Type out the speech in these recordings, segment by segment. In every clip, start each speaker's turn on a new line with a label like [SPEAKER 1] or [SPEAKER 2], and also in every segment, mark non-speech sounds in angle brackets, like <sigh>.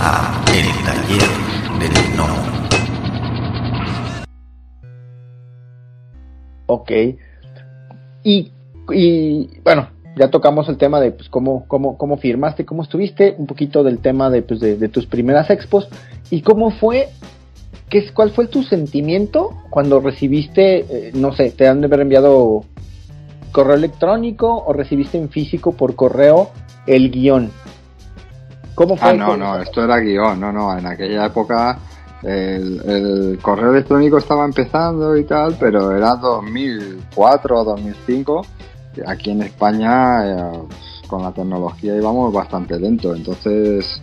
[SPEAKER 1] a El Taller del No.
[SPEAKER 2] Ok. Y, y bueno, ya tocamos el tema de pues, cómo, cómo, cómo firmaste, cómo estuviste, un poquito del tema de, pues, de tus primeras expos y cómo fue, qué, cuál fue tu sentimiento cuando recibiste, eh, no sé, te han de haber enviado correo electrónico o recibiste en físico por correo el guion.
[SPEAKER 3] ¿Cómo fue? Ah, no, no, esto era guion, no, no, en aquella época el, el, correo electrónico estaba empezando y tal, pero era 2004 o 2005. Aquí en España, eh, con la tecnología íbamos bastante lento. Entonces,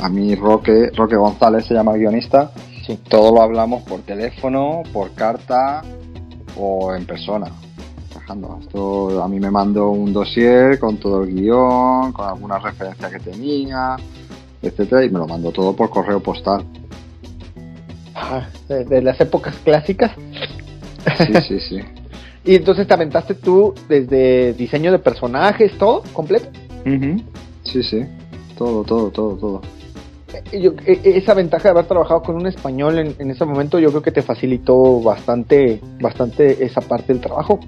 [SPEAKER 3] a mí Roque, Roque González se llama el guionista, sí. todo lo hablamos por teléfono, por carta o en persona. Esto a mí me mandó un dossier con todo el guion, con algunas referencias que tenía, etcétera, y me lo mandó todo por correo postal.
[SPEAKER 2] Ah, de, las épocas clásicas.
[SPEAKER 3] Sí, sí, sí. <laughs>
[SPEAKER 2] y entonces te aventaste tú desde diseño de personajes, todo completo.
[SPEAKER 3] Sí, sí, todo, todo, todo, todo.
[SPEAKER 2] Eh, yo, e, e, esa ventaja de haber trabajado con un español en, en, ese momento, yo creo que te facilitó bastante, bastante esa parte del trabajo.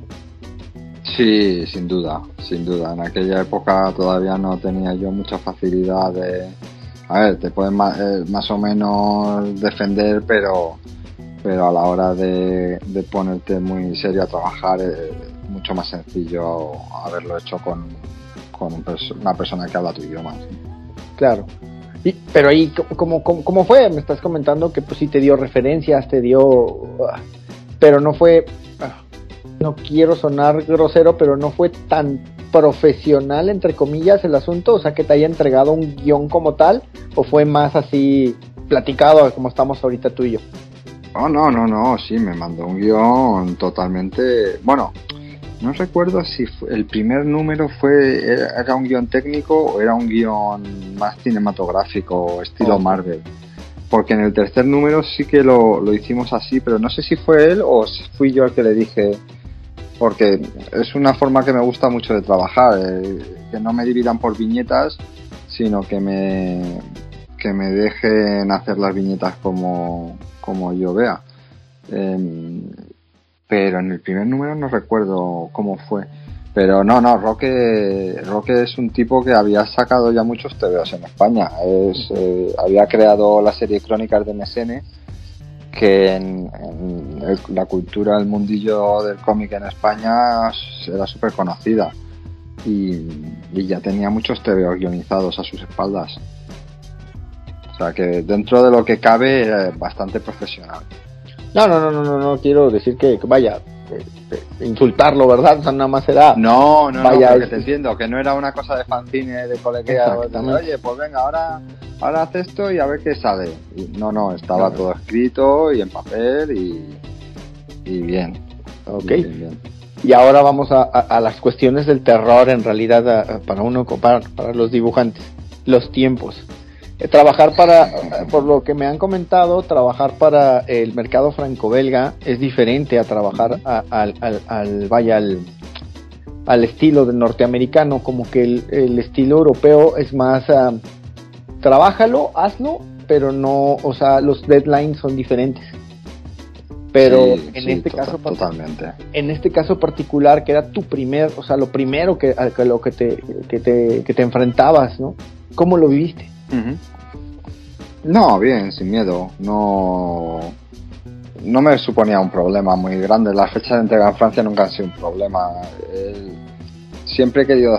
[SPEAKER 3] Sí, sin duda, sin duda. En aquella época todavía no tenía yo mucha facilidad de, a ver, te pueden más, eh, más o menos defender, pero, pero a la hora de, de ponerte muy serio a trabajar es mucho más sencillo haberlo hecho con, con un una persona que habla tu idioma.
[SPEAKER 2] Claro. Y, pero ahí, ¿cómo, ¿cómo, fue? Me estás comentando que pues sí te dio referencias, te dio... Pero no fue... No quiero sonar grosero, pero no fue tan profesional, entre comillas, el asunto? O sea, que te haya entregado un guion como tal, o fue más así platicado como estamos ahorita tú y yo?
[SPEAKER 3] Oh, no, no, no, sí, me mandó un guion totalmente. Bueno, no recuerdo si el primer número fue era un guion técnico o era un guion más cinematográfico, estilo oh. Marvel. Porque en el tercer número sí que lo, lo hicimos así, pero no sé si fue él o fui yo el que le dije, porque es una forma que me gusta mucho de trabajar, eh, que no me dividan por viñetas, sino que me, que me dejen hacer las viñetas como, como yo vea. Eh, pero en el primer número no recuerdo cómo fue. Pero no, no, Roque, Roque es un tipo que había sacado ya muchos TVOs en España. Es, eh, había creado la serie Crónicas de MSN que en, la cultura, el mundillo del cómic en España era súper conocida y, ya tenía muchos TV guionizados a sus espaldas. O sea que dentro de lo que cabe, eh, bastante profesional.
[SPEAKER 2] No, no, no, no, no, no quiero decir que, vaya, insultarlo, ¿verdad? O sea, nada más era.
[SPEAKER 3] No, no, vaya, no, que te entiendo, que no era una cosa de fanzine, de coleguea. Oye, pues venga, ahora, ahora haz esto y a ver qué sale. Y no, no, estaba todo escrito y en papel y, y bien.
[SPEAKER 2] Ok. Bien, bien. Y ahora vamos a, a, a, las cuestiones del terror, en realidad, a, para uno, para, para los dibujantes. Los tiempos. Eh, trabajar para, por lo que me han comentado, trabajar para el mercado franco-belga es diferente a trabajar al, al, al, vaya, al, al estilo del norteamericano, como que el, el estilo europeo es más, uh, trabájalo, hazlo, pero no, o sea, los deadlines son diferentes. Pero
[SPEAKER 3] sí,
[SPEAKER 2] en
[SPEAKER 3] sí,
[SPEAKER 2] este
[SPEAKER 3] total,
[SPEAKER 2] caso,
[SPEAKER 3] totalmente.
[SPEAKER 2] en este caso particular, que era tu primer, o sea, lo primero que, que lo que te, que te, que te enfrentabas, ¿no? ¿Cómo lo viviste?
[SPEAKER 3] Uh -huh. No, bien, sin miedo. No, no me suponía un problema muy grande. Las fechas de entrega en Francia nunca han sido un problema. Siempre he querido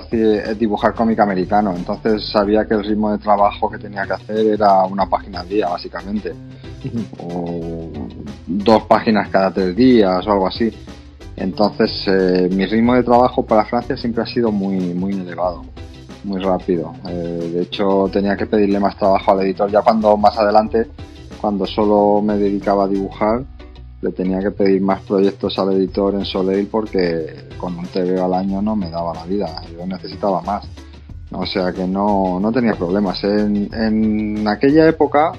[SPEAKER 3] dibujar cómic americano, entonces sabía que el ritmo de trabajo que tenía que hacer era una página al día, básicamente. O dos páginas cada tres días o algo así. Entonces, eh, mi ritmo de trabajo para Francia siempre ha sido muy, muy elevado muy rápido. Eh, de hecho, tenía que pedirle más trabajo al editor. Ya cuando más adelante, cuando solo me dedicaba a dibujar, le tenía que pedir más proyectos al editor en Soleil porque con un TV al año no me daba la vida. Yo necesitaba más. O sea que no, no tenía problemas. En, en aquella época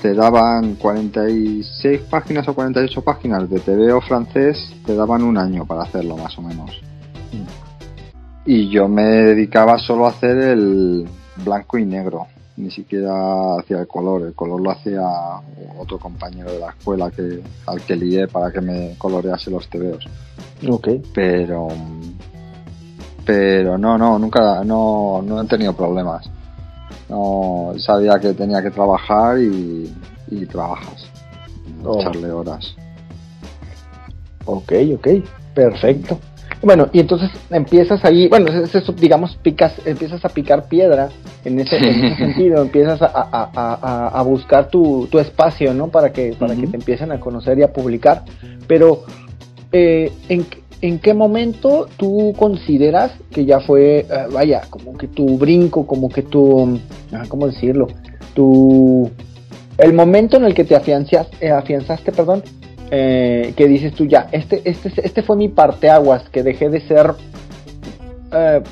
[SPEAKER 3] te daban 46 páginas o 48 páginas de TVO francés, te daban un año para hacerlo más o menos y yo me dedicaba solo a hacer el blanco y negro. ni siquiera hacía el color, el color lo hacía otro compañero de la escuela que al que lié para que me colorease los tebeos.
[SPEAKER 2] Ok.
[SPEAKER 3] Pero pero no, no, nunca no, no he tenido problemas. No sabía que tenía que trabajar y, y trabajas.
[SPEAKER 2] Oh.
[SPEAKER 3] Echarle horas.
[SPEAKER 2] Ok, ok, perfecto. Bueno, y entonces empiezas ahí, bueno, es- digamos, picas, empiezas a picar piedra en ese, en ese <laughs> sentido, empiezas a, a- a- a- a buscar tu, tu espacio, ¿no? Para que, para que te empiecen a conocer y a publicar. Pero, eh, ¿en, qué- ¿en qué momento tú consideras que ya fue, eh, vaya, como que tu brinco, como que tu, ah, ¿cómo decirlo? Tu, el momento en el que te afianzas, eh, afianzaste, perdón, eh, que dices tú ya, este, este, este fue mi parteaguas, que dejé de ser eh,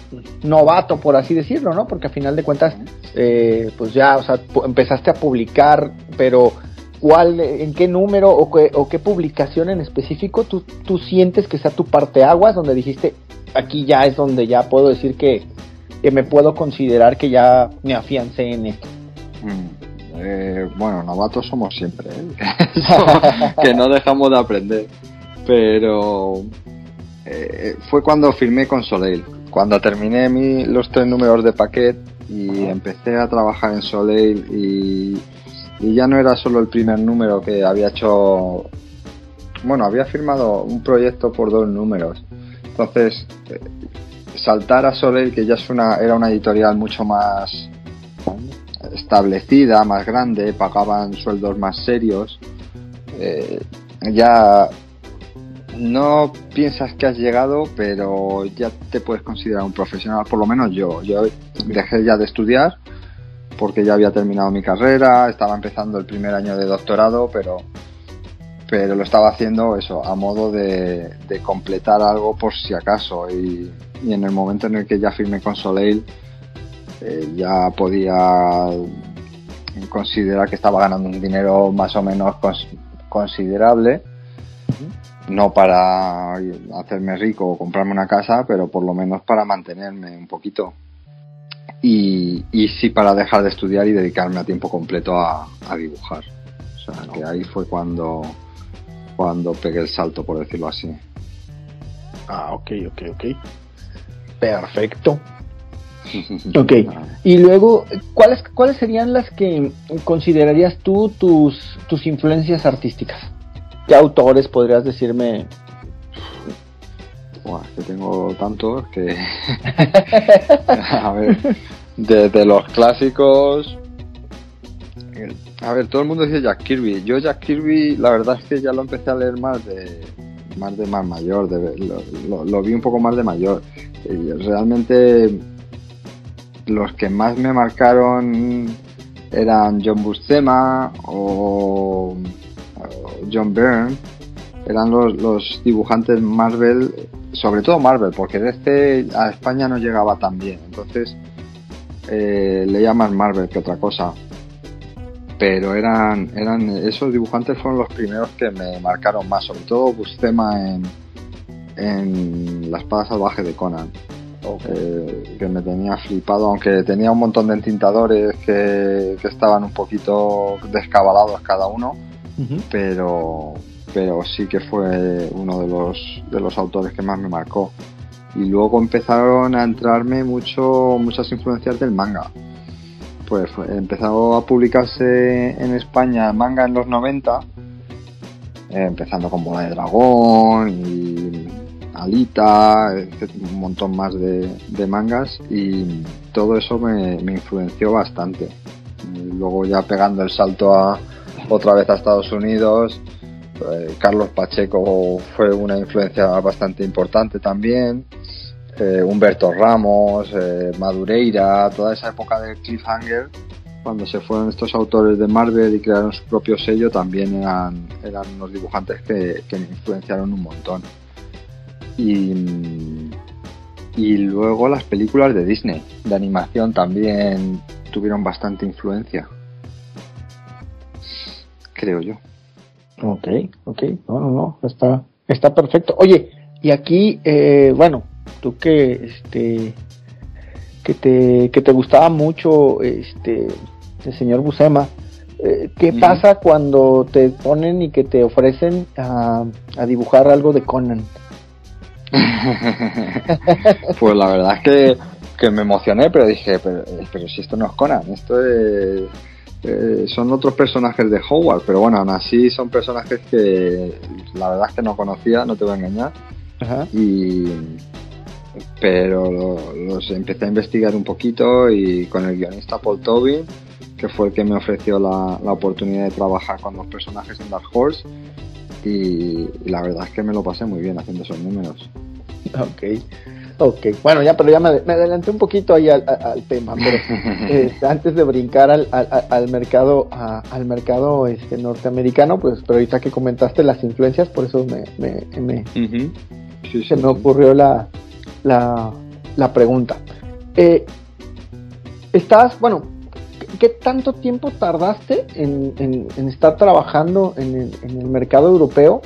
[SPEAKER 2] novato, por así decirlo, ¿no? Porque a final de cuentas, eh, pues ya, o sea, empezaste a publicar, pero ¿cuál, en qué número o qué, o qué publicación en específico tú, tú sientes que sea tu parteaguas, donde dijiste, aquí ya es donde ya puedo decir que, que me puedo considerar que ya me afiancé en esto?
[SPEAKER 3] Mm. Eh, bueno, novatos somos siempre, ¿eh? <laughs> Que no dejamos de aprender. Pero eh, fue cuando firmé con Soleil, cuando terminé mi, los tres números de paquete y empecé a trabajar en Soleil y, y ya no era solo el primer número que había hecho, bueno, había firmado un proyecto por dos números. Entonces, eh, saltar a Soleil, que ya es una, era una editorial mucho más establecida, más grande, pagaban sueldos más serios, eh, ya no piensas que has llegado, pero ya te puedes considerar un profesional, por lo menos yo. Yo dejé ya de estudiar porque ya había terminado mi carrera, estaba empezando el primer año de doctorado, pero pero lo estaba haciendo eso a modo de, completar algo por si acaso y, y en el momento en el que ya firmé con Soleil eh, ya podía considerar que estaba ganando un dinero más o menos cons- considerable. No para hacerme rico o comprarme una casa pero por lo menos para mantenerme un poquito. Y, y sí para dejar de estudiar y dedicarme a tiempo completo a, a dibujar. O sea que ahí fue cuando cuando pegué el salto por decirlo así.
[SPEAKER 2] Ah, ok, ok, ok. Perfecto. <laughs> Ok. Y luego, ¿cuáles, ¿cuáles serían las que considerarías tú tus, tus influencias artísticas? ¿Qué autores podrías decirme?
[SPEAKER 3] Buah, es que tengo tantos que. <laughs> <laughs> a ver, desde los clásicos. A ver, todo el mundo dice Jack Kirby. Yo, Jack Kirby, la verdad es que ya lo empecé a leer más de más de más mayor. de- lo, lo- lo vi un poco más de mayor. Y realmente, los que más me marcaron eran John Buscema o, John Byrne. Eran los, los dibujantes Marvel, sobre todo Marvel, porque de este a España no llegaba tan bien, entonces eh, leía más Marvel que otra cosa. Pero eran, eran esos dibujantes fueron los primeros que me marcaron más, sobre todo Buscema en, en La espada salvaje de Conan, eh, que me tenía flipado, aunque tenía un montón de entintadores que, que estaban un poquito descabalados cada uno pero pero sí que fue uno de los de los autores que más me marcó. Y luego empezaron a entrarme mucho muchas influencias del manga. Pues empezó a publicarse en España manga en los 90 eh, empezando con Bola de Dragón y Alita un montón más de, mangas y todo eso me, influenció bastante luego ya pegando el salto a otra vez a Estados Unidos eh, Carlos Pacheco fue una influencia bastante importante también. eh, Humberto Ramos, eh, Madureira, toda esa época del cliffhanger, cuando se fueron estos autores de Marvel y crearon su propio sello, también eran, eran unos dibujantes que, que me influenciaron un montón. Y, y luego las películas de Disney, de animación, también tuvieron bastante influencia. Creo yo.
[SPEAKER 2] Ok, ok, no, no, no, está, está perfecto. Oye, y aquí, eh, bueno, tú que, este, que te, que te gustaba mucho, este, el señor Busema. Eh, ¿Qué pasa cuando te ponen y que te ofrecen a, dibujar algo de Conan? <laughs>
[SPEAKER 3] pues la verdad es que, que, me emocioné, pero dije, pero, pero si esto no es Conan, esto es eh, son otros personajes de Howard, pero bueno, aún así son personajes que la verdad es que no conocía, no te voy a engañar. Y pero los empecé a investigar un poquito y con el guionista Paul Tobin, que fue el que me ofreció la, la oportunidad de trabajar con los personajes en Dark Horse y, la verdad es que me lo pasé muy bien haciendo esos números.
[SPEAKER 2] Ok. Ok, bueno, ya, pero ya me, adelanté un poquito ahí al, tema, pero <laughs> este, antes de brincar al, al, mercado al mercado este, norteamericano, pues, pero ahorita que comentaste las influencias, por eso me, me, se me ocurrió la, la, la pregunta. Eh, estás, bueno, ¿qué tanto tiempo tardaste en, en, estar trabajando en el, en el, mercado europeo?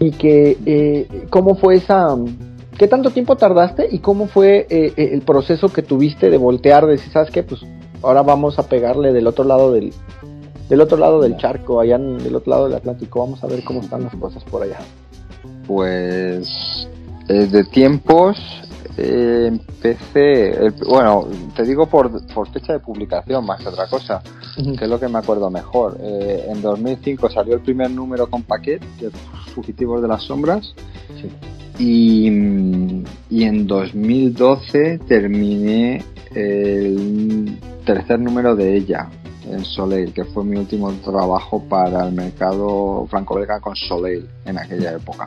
[SPEAKER 2] Y que, eh, ¿cómo fue esa ¿Qué tanto tiempo tardaste y cómo fue eh, eh, el proceso que tuviste de voltear, de decir, ¿sabes qué? Pues ahora vamos a pegarle del otro lado del, del otro lado del charco, allá en, del otro lado del Atlántico, vamos a ver cómo están las cosas por allá.
[SPEAKER 3] Pues eh, de tiempos empecé, bueno, te digo por, por, fecha de publicación más que otra cosa, que es lo que me acuerdo mejor. en 2005 salió el primer número con paquete de Fugitivos de las Sombras. Sí y, en 2012 terminé el tercer número de ella, en Soleil, que fue mi último trabajo para el mercado franco-belga con Soleil en aquella época.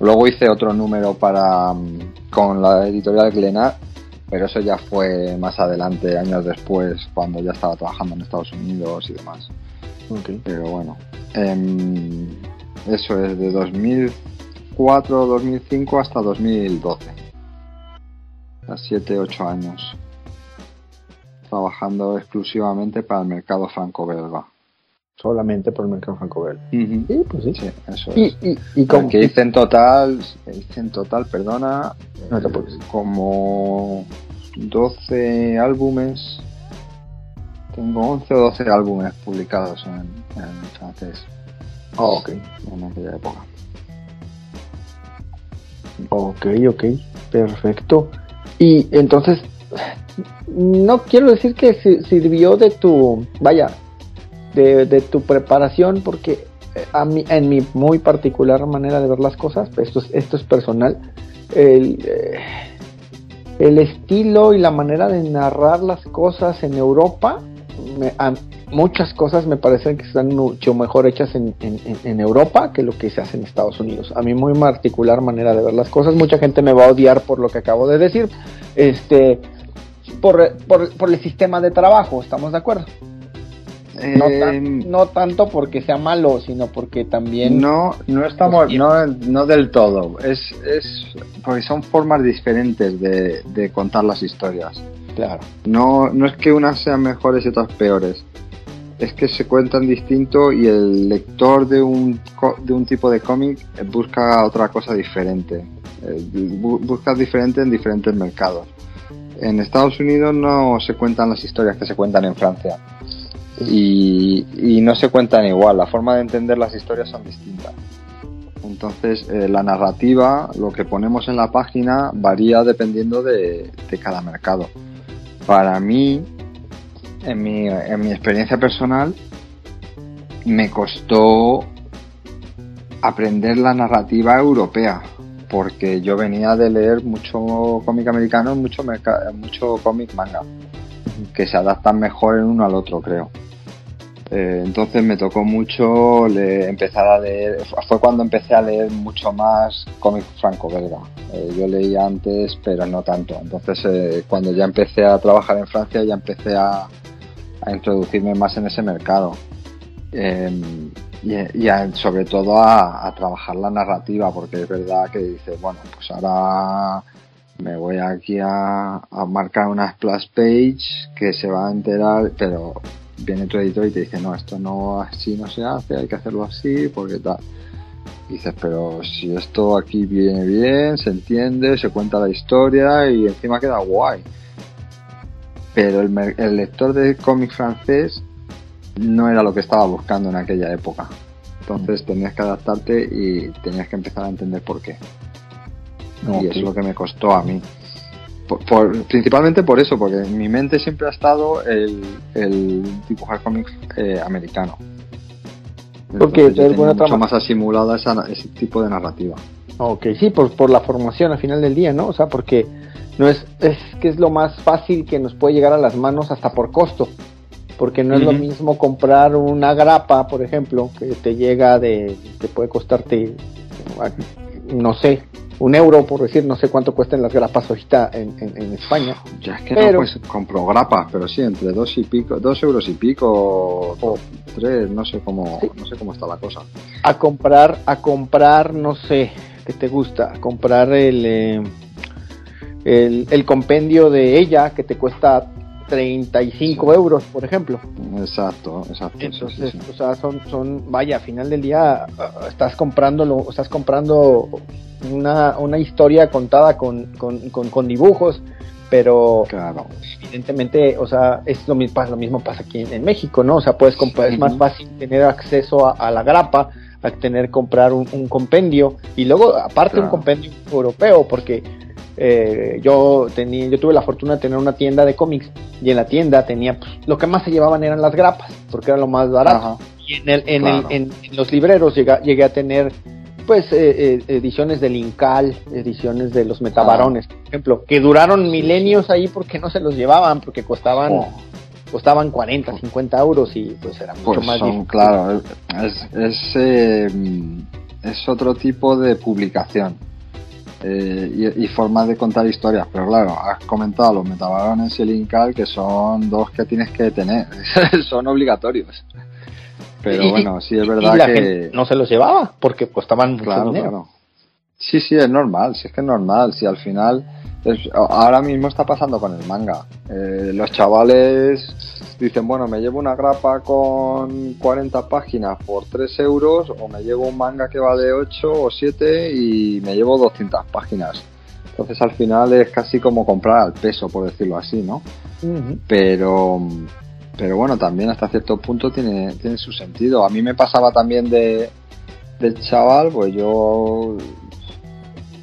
[SPEAKER 3] Luego hice otro número para con la editorial Glenat, pero eso ya fue más adelante, años después, cuando ya estaba trabajando en Estados Unidos y demás. Pero bueno, em, eso es de 2000 2005 hasta 2012. A 7-8 años. Trabajando exclusivamente para el mercado franco-belga.
[SPEAKER 2] Solamente por el mercado franco-belga.
[SPEAKER 3] Sí, pues sí. eso es. ¿Y, y, que hice en total, hice en total, perdona, eh, como 12 álbumes. Tengo 11 o 12 álbumes publicados en, en francés.
[SPEAKER 2] Oh, ok.
[SPEAKER 3] En aquella época.
[SPEAKER 2] Ok, ok, perfecto. Y entonces, no quiero decir que sirvió de tu, vaya, de, tu preparación, porque eh, a mí, en mi muy particular manera de ver las cosas, pues esto es, esto es personal, el, eh, el estilo y la manera de narrar las cosas en Europa muchas cosas me parecen que están mucho mejor hechas en, Europa que lo que se hace en Estados Unidos. A mí muy particular manera de ver las cosas. Mucha gente me va a odiar por lo que acabo de decir. Este, por, por, el sistema de trabajo, ¿estamos de acuerdo? No, em, no, tanto porque sea malo, sino porque también...
[SPEAKER 3] No, no estamos, no, no del todo. Es, es porque son formas diferentes de, de contar las historias.
[SPEAKER 2] Claro.
[SPEAKER 3] No, no es que unas sean mejores y otras peores es que se cuentan distinto y el lector de un, de un tipo de cómic busca otra cosa diferente. Eh, busca diferente en diferentes mercados. En Estados Unidos no se cuentan las historias que se cuentan en Francia. Y, no se cuentan igual, la forma de entender las historias son distintas. Entonces, eh, la narrativa, lo que ponemos en la página, varía dependiendo de, de cada mercado. Para mí, en mi, en mi experiencia personal, me costó aprender la narrativa europea, porque yo venía de leer mucho cómic americano mucho, mucho cómic manga, que se adaptan mejor el uno al otro, creo. Eh, entonces me tocó mucho empezar a leer, fue cuando empecé a leer mucho más cómic franco-belga. Eh, yo leía antes, pero no tanto. Entonces eh, cuando ya empecé a trabajar en Francia, ya empecé a, a introducirme más en ese mercado. Em, y, sobre todo a, trabajar la narrativa, porque es verdad que dices, bueno, pues ahora me voy aquí a, marcar una splash page que se va a enterar, pero viene tu editor y te dice, no, esto no así no se hace, hay que hacerlo así, porque tal. dices, pero si esto aquí viene bien, se entiende, se cuenta la historia y encima queda guay pero el, el lector de cómic francés no era lo que estaba buscando en aquella época. Entonces tenías que adaptarte y tenías que empezar a entender por qué. Y eso es lo que me costó a mí. Por, principalmente por eso, porque en mi mente siempre ha estado el, el dibujar cómics eh, americano.
[SPEAKER 2] Porque
[SPEAKER 3] yo mucho más asimulada esa, ese tipo de narrativa.
[SPEAKER 2] Ok, sí, por, por la formación al final del día, ¿no? O sea, porque no es, es que es lo más fácil que nos puede llegar a las manos hasta por costo porque no es lo mismo comprar una grapa, por ejemplo, que te llega de, que puede costarte, no sé, un euro, por decir, no sé cuánto cuestan las grapas ahorita en, en, España.
[SPEAKER 3] Ya es que no, pues compro grapas, pero sí, entre dos y pico, dos euros y pico, o tres, no sé cómo, no sé cómo está la cosa.
[SPEAKER 2] A comprar, a comprar, no sé, ¿qué te gusta? A comprar el, eh, el, el compendio de ella que te cuesta 35 euros, por ejemplo.
[SPEAKER 3] Exacto, exacto.
[SPEAKER 2] Entonces, o sea, son, son, vaya, a final del día uh, estás comprando, estás comprando una, una historia contada con, con, con, dibujos, pero
[SPEAKER 3] claro.
[SPEAKER 2] evidentemente, o sea, es lo mismo, lo mismo pasa aquí en, México, ¿no? O sea, puedes comprar, es más fácil tener acceso a, la grapa a tener comprar un, compendio y luego aparte un compendio europeo porque eh, yo tenía, yo tuve la fortuna de tener una tienda de cómics y en la tienda tenía, pues, lo que más se llevaban eran las grapas, porque era lo más barato. Y en, el, en, el, en, los libreros llegué, llegué a tener, pues, eh, eh, ediciones del Incal, ediciones de los Metabarones, por ejemplo, que duraron milenios ahí porque no se los llevaban, porque costaban... Oh. costaban 40, 50 euros y pues era mucho
[SPEAKER 3] pues
[SPEAKER 2] más
[SPEAKER 3] son, Claro, es, es, es otro tipo de publicación eh, y, formas de contar historias. Pero claro, has comentado los metabarones y el Incal, que son dos que tienes que tener, <laughs> son obligatorios. Pero bueno, sí es verdad que.
[SPEAKER 2] no se los llevaba porque costaban mucho dinero.
[SPEAKER 3] Sí, sí, es normal, sí es que es normal. Si al final ahora mismo está pasando con el manga. Eh, los chavales dicen, bueno, me llevo una grapa con 40 páginas por 3 euros o me llevo un manga que vale 8 o 7 y me llevo 200 páginas. Entonces al final es casi como comprar al peso, por decirlo así, ¿no? Pero pero bueno, también hasta cierto punto tiene, tiene su sentido. A mí me pasaba también de, del chaval, pues yo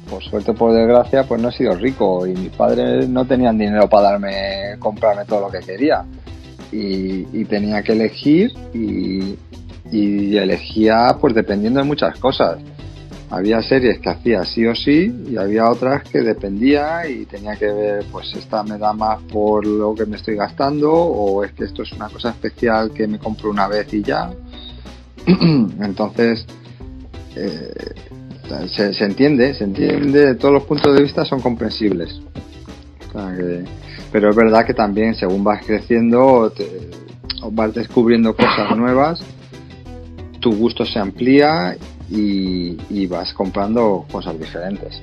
[SPEAKER 3] por suerte por desgracia, pues no he sido rico y mis padres no tenían dinero para darme, comprarme todo lo que quería. Y, tenía que elegir y, elegía pues dependiendo de muchas cosas. Había series que hacía sí o sí y había otras que dependía y tenía que ver pues esta me da más por lo que me estoy gastando o es que esto es una cosa especial que me compro una vez y ya. <clears throat> Entonces, eh, se, entiende, se entiende, todos los puntos de vista son comprensibles. Pero es verdad que también según vas creciendo, vas descubriendo cosas nuevas, tu gusto se amplía y, vas comprando cosas diferentes.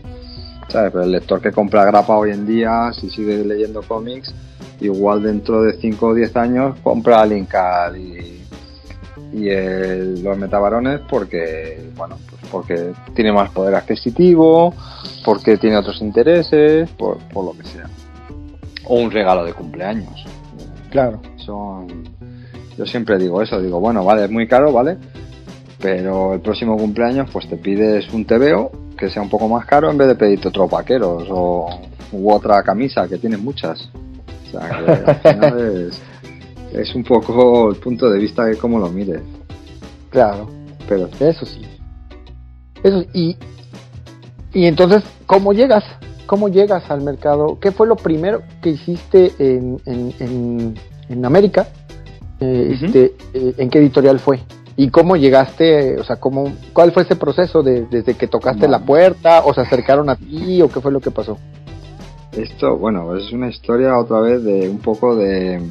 [SPEAKER 3] Pero el lector que compra grapa hoy en día, si sigue leyendo cómics, igual dentro de 5 o 10 años compra Linkal y, y los metabarones porque, bueno, porque tiene más poder adquisitivo, porque tiene otros intereses, por, lo que sea. O un regalo de cumpleaños.
[SPEAKER 2] Claro.
[SPEAKER 3] Son, yo siempre digo eso, digo, bueno, vale, es muy caro, ¿vale? Pero el próximo cumpleaños pues te pides un TVO que sea un poco más caro en vez de pedirte otros vaqueros o u otra camisa que tienes muchas. O sea, que al <laughs> final es, es un poco el punto de vista de cómo lo mires.
[SPEAKER 2] Claro. Pero eso sí. Eso, y, y entonces, ¿cómo llegas? ¿Cómo llegas al mercado? ¿Qué fue lo primero que hiciste en, en, en, América? Eh, este, eh, ¿En qué editorial fue? ¿Y cómo llegaste? O sea, ¿cómo, ¿cuál fue ese proceso de, desde que tocaste la puerta o se acercaron a ti o qué fue lo que pasó?
[SPEAKER 3] Esto, bueno, es una historia otra vez de un poco de,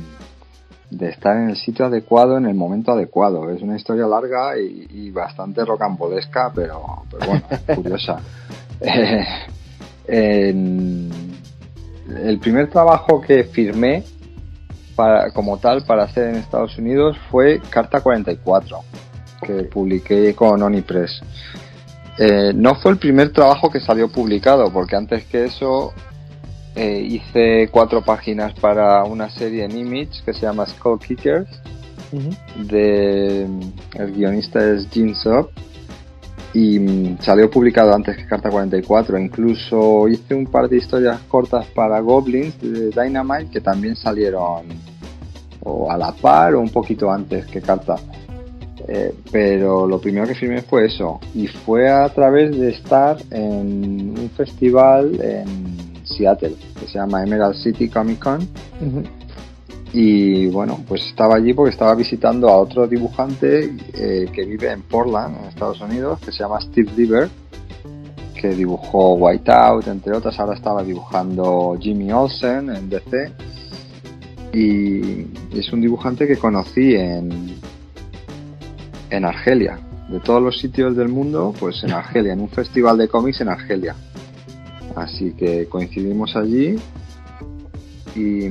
[SPEAKER 3] de estar en el sitio adecuado en el momento adecuado. Es una historia larga y, bastante rocambolesca, pero, pero bueno, <laughs> curiosa. Eh, el primer trabajo que firmé para, como tal para hacer en Estados Unidos fue Carta 44, que publiqué con Onipress. Eh, no fue el primer trabajo que salió publicado, porque antes que eso eh, hice cuatro páginas para una serie en Image que se llama Skull Kickers. de, el guionista es Gene Sub y mm, salió publicado antes que Carta 44. Incluso hice un par de historias cortas para Goblins de Dynamite que también salieron o a la par o un poquito antes que Carta. Eh, pero lo primero que firmé fue eso y fue a través de estar en un festival en Seattle que se llama Emerald City Comic Con y bueno pues estaba allí porque estaba visitando a otro dibujante eh, que vive en Portland en Estados Unidos que se llama Steve Lieber que dibujó Whiteout entre otras ahora estaba dibujando Jimmy Olsen en DC y es un dibujante que conocí en en Argelia. De todos los sitios del mundo, pues en Argelia, en un festival de cómics en Argelia. Así que coincidimos allí y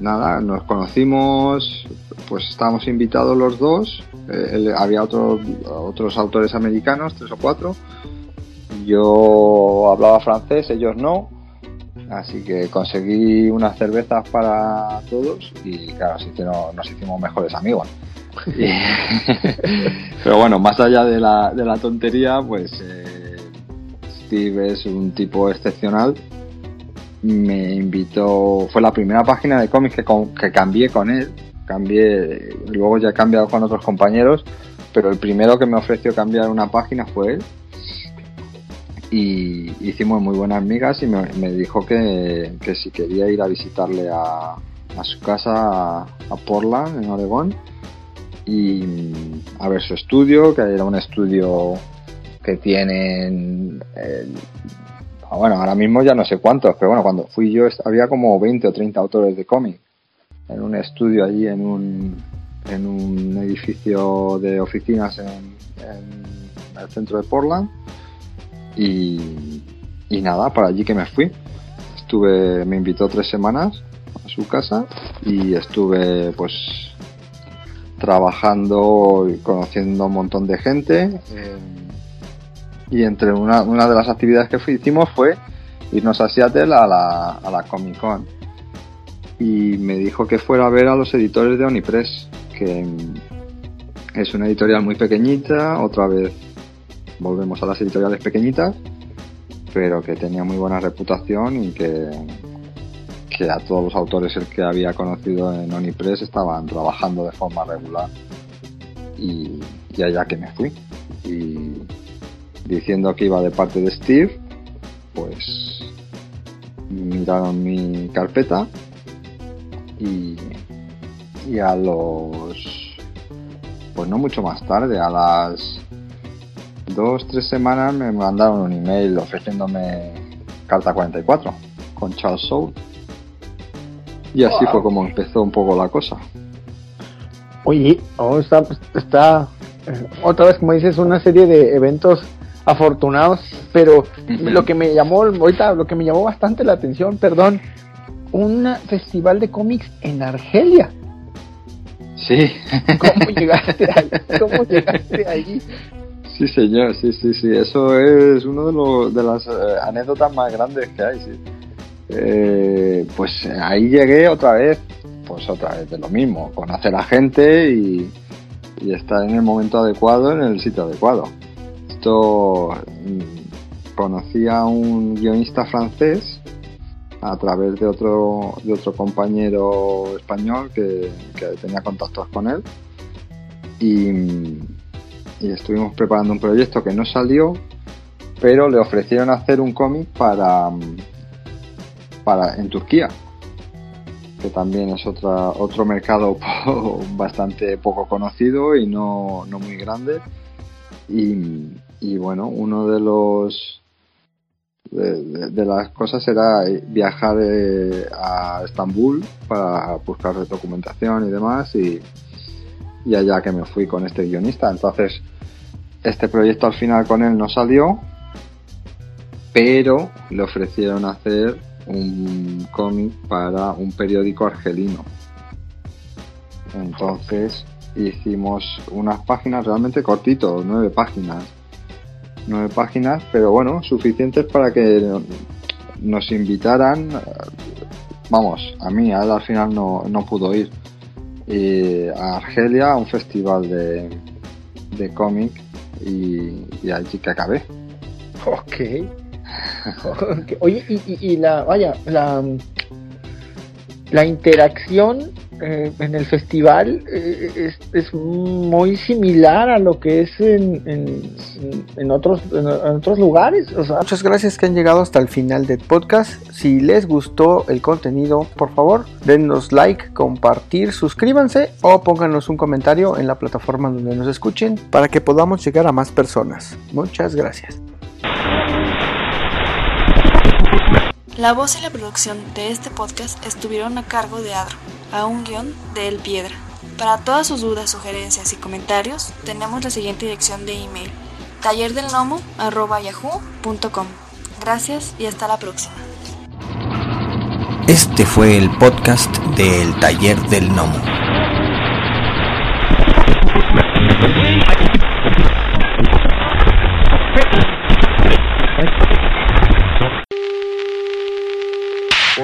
[SPEAKER 3] nada, nos conocimos, pues estábamos invitados los dos. Eh, había otros otros autores americanos, tres o cuatro. Yo hablaba francés, ellos no. Así que conseguí unas cervezas para todos y claro, así que nos hicimos mejores amigos. <laughs> Pero bueno, más allá de la, de la tontería, pues eh, Steve es un tipo excepcional. Me invitó, fue la primera página de cómics que, que cambié con él. Cambié, luego ya he cambiado con otros compañeros, pero el primero que me ofreció cambiar una página fue él. Y hicimos muy buenas amigas y me, dijo que, si quería ir a visitarle a, a su casa a Portland, en Oregón, y a ver su estudio, que era un estudio que tienen, eh, bueno, ahora mismo ya no sé cuántos, pero bueno, cuando fui yo había como 20 o 30 autores de cómic en un estudio allí en un, en un edificio de oficinas en, el centro de Portland y, nada, para allí que me fui. Estuve, me invitó tres semanas a su casa y estuve pues trabajando y conociendo un montón de gente. Y entre una, de las actividades que hicimos fue irnos a Seattle a la, Comic Con. Y me dijo que fuera a ver a los editores de Onipress, que es una editorial muy pequeñita, otra vez volvemos a las editoriales pequeñitas, pero que tenía muy buena reputación y que que a todos los autores el que había conocido en Onipress estaban trabajando de forma regular y, allá que me fui diciendo que iba de parte de Steve pues miraron mi carpeta y, y a los pues no mucho más tarde a las dos tres semanas me mandaron un email ofreciéndome carta 44 con Charles Soule y así fue como empezó un poco la cosa.
[SPEAKER 2] Oye, oh, está, está eh, otra vez, como dices, una serie de eventos afortunados, pero lo que me llamó, ahorita, lo que me llamó bastante la atención, perdón, un festival de cómics en Argelia.
[SPEAKER 3] Sí.
[SPEAKER 2] ¿Cómo <laughs> llegaste ahí? ¿Cómo llegaste allí?
[SPEAKER 3] Sí, señor, sí, sí, sí. Eso es uno de, los, de las eh, anécdotas más grandes que hay, sí. Eh, pues ahí llegué otra vez, pues otra vez de lo mismo, conocer a gente y, estar en el momento adecuado, en el sitio adecuado. Mm, conocí a un guionista francés a través de otro, de otro compañero español que, tenía contactos con él y, y estuvimos preparando un proyecto que no salió, pero le ofrecieron hacer un cómic para para en Turquía, que también es otra, otro mercado <laughs> bastante poco conocido y no, no muy grande. Y, bueno, uno de los de, las cosas era viajar eh, a Estambul para buscar documentación y demás y, y allá que me fui con este guionista. Entonces, este proyecto al final con él no salió, pero le ofrecieron hacer un cómic para un periódico argelino. Entonces hicimos unas páginas realmente cortitos, nueve páginas. Nueve páginas, pero bueno, suficientes para que nos invitaran, vamos, a mí, a al final no, no pudo ir, a Argelia, a un festival de, de cómic, y, y allí que acabé.
[SPEAKER 2] Ok. Ok. Oye, y, y- y la, vaya, la, la interacción eh, en el festival eh, es, es muy similar a lo que es en, en, en otros, en, en otros lugares. O sea,
[SPEAKER 4] Muchas gracias que han llegado hasta el final del podcast. Si les gustó el contenido, por favor, denos like, compartir, suscríbanse o pónganos un comentario en la plataforma donde nos escuchen para que podamos llegar a más personas. Muchas gracias.
[SPEAKER 5] La voz y la producción de este podcast estuvieron a cargo de Adro, a un guion de El Piedra. Para todas sus dudas, sugerencias y comentarios, tenemos la siguiente dirección de email: tallerdelnomo.yahoo.com. Gracias y hasta la próxima.
[SPEAKER 1] Este fue el podcast del Taller del Gnomo.